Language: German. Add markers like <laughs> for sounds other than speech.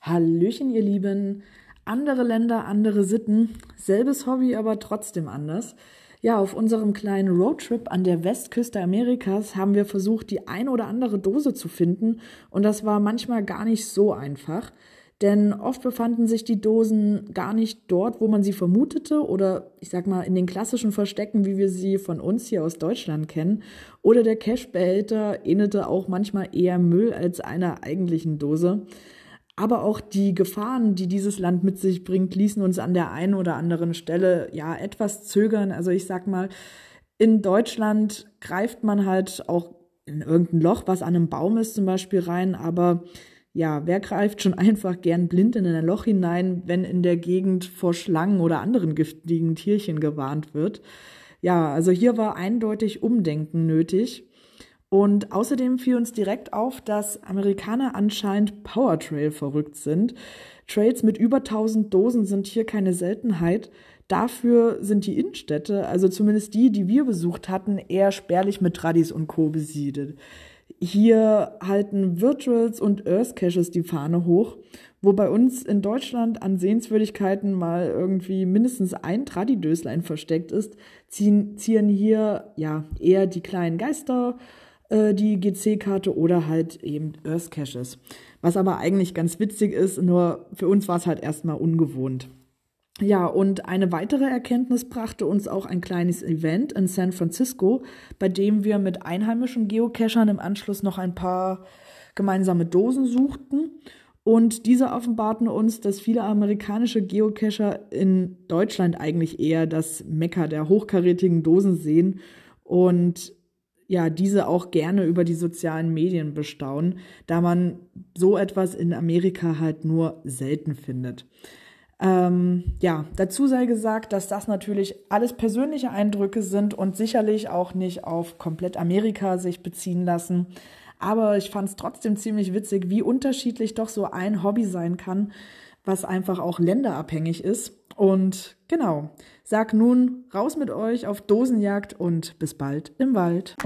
Hallöchen, ihr Lieben. Andere Länder, andere Sitten, selbes Hobby, aber trotzdem anders. Ja, auf unserem kleinen Roadtrip an der Westküste Amerikas haben wir versucht, die ein oder andere Dose zu finden und das war manchmal gar nicht so einfach. Denn oft befanden sich die Dosen gar nicht dort, wo man sie vermutete oder ich sag mal in den klassischen Verstecken, wie wir sie von uns hier aus Deutschland kennen. Oder der Cashbehälter ähnelte auch manchmal eher Müll als einer eigentlichen Dose. Aber auch die Gefahren, die dieses Land mit sich bringt, ließen uns an der einen oder anderen Stelle ja etwas zögern. Also ich sag mal, in Deutschland greift man halt auch in irgendein Loch, was an einem Baum ist zum Beispiel rein, aber ja, wer greift schon <laughs> einfach gern blind in ein Loch hinein, wenn in der Gegend vor Schlangen oder anderen giftigen Tierchen gewarnt wird? Ja, also hier war eindeutig Umdenken nötig. Und außerdem fiel uns direkt auf, dass Amerikaner anscheinend Powertrail verrückt sind. Trails mit über 1000 Dosen sind hier keine Seltenheit. Dafür sind die Innenstädte, also zumindest die, die wir besucht hatten, eher spärlich mit Tradis und Co. besiedelt. Hier halten Virtuals und Earth Caches die Fahne hoch, wo bei uns in Deutschland an Sehenswürdigkeiten mal irgendwie mindestens ein Tradidöslein versteckt ist, ziehen, ziehen hier ja eher die kleinen Geister, äh, die GC-Karte oder halt eben Earth Caches. Was aber eigentlich ganz witzig ist, nur für uns war es halt erstmal ungewohnt. Ja, und eine weitere Erkenntnis brachte uns auch ein kleines Event in San Francisco, bei dem wir mit einheimischen Geocachern im Anschluss noch ein paar gemeinsame Dosen suchten. Und diese offenbarten uns, dass viele amerikanische Geocacher in Deutschland eigentlich eher das Mekka der hochkarätigen Dosen sehen und ja, diese auch gerne über die sozialen Medien bestaunen, da man so etwas in Amerika halt nur selten findet. Ähm, ja, dazu sei gesagt, dass das natürlich alles persönliche Eindrücke sind und sicherlich auch nicht auf komplett Amerika sich beziehen lassen. Aber ich fand es trotzdem ziemlich witzig, wie unterschiedlich doch so ein Hobby sein kann, was einfach auch länderabhängig ist. Und genau, sag nun raus mit euch auf Dosenjagd und bis bald im Wald.